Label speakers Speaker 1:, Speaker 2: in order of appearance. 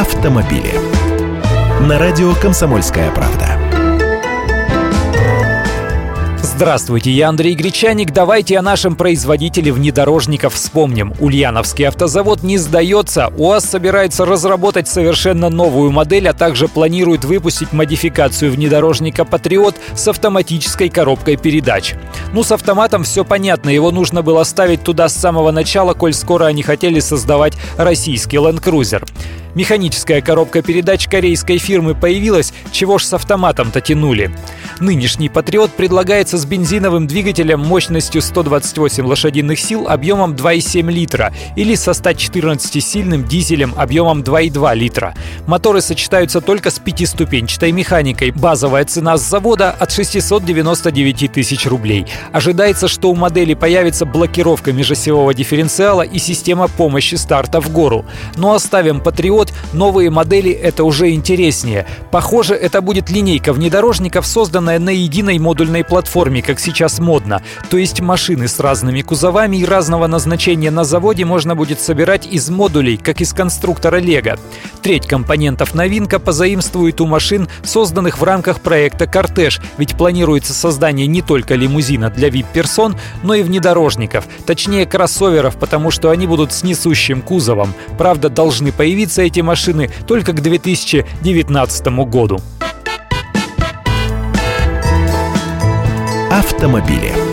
Speaker 1: автомобили. На радио «Комсомольская правда».
Speaker 2: Здравствуйте, я Андрей Гречаник. Давайте о нашем производителе внедорожников вспомним. Ульяновский автозавод не сдается. УАЗ собирается разработать совершенно новую модель, а также планирует выпустить модификацию внедорожника «Патриот» с автоматической коробкой передач. Ну, с автоматом все понятно. Его нужно было ставить туда с самого начала, коль скоро они хотели создавать российский Land Cruiser. Механическая коробка передач корейской фирмы появилась, чего ж с автоматом-то тянули. Нынешний «Патриот» предлагается с бензиновым двигателем мощностью 128 лошадиных сил объемом 2,7 литра или со 114-сильным дизелем объемом 2,2 литра. Моторы сочетаются только с пятиступенчатой механикой. Базовая цена с завода от 699 тысяч рублей. Ожидается, что у модели появится блокировка межосевого дифференциала и система помощи старта в гору. Но оставим «Патриот», новые модели это уже интереснее. Похоже, это будет линейка внедорожников, созданная на единой модульной платформе, как сейчас модно. То есть машины с разными кузовами и разного назначения на заводе можно будет собирать из модулей, как из конструктора Лего. Треть компонентов новинка позаимствует у машин, созданных в рамках проекта «Кортеж», ведь планируется создание не только лимузина для VIP-персон, но и внедорожников, точнее кроссоверов, потому что они будут с несущим кузовом. Правда, должны появиться эти машины только к 2019 году.
Speaker 1: Автомобили.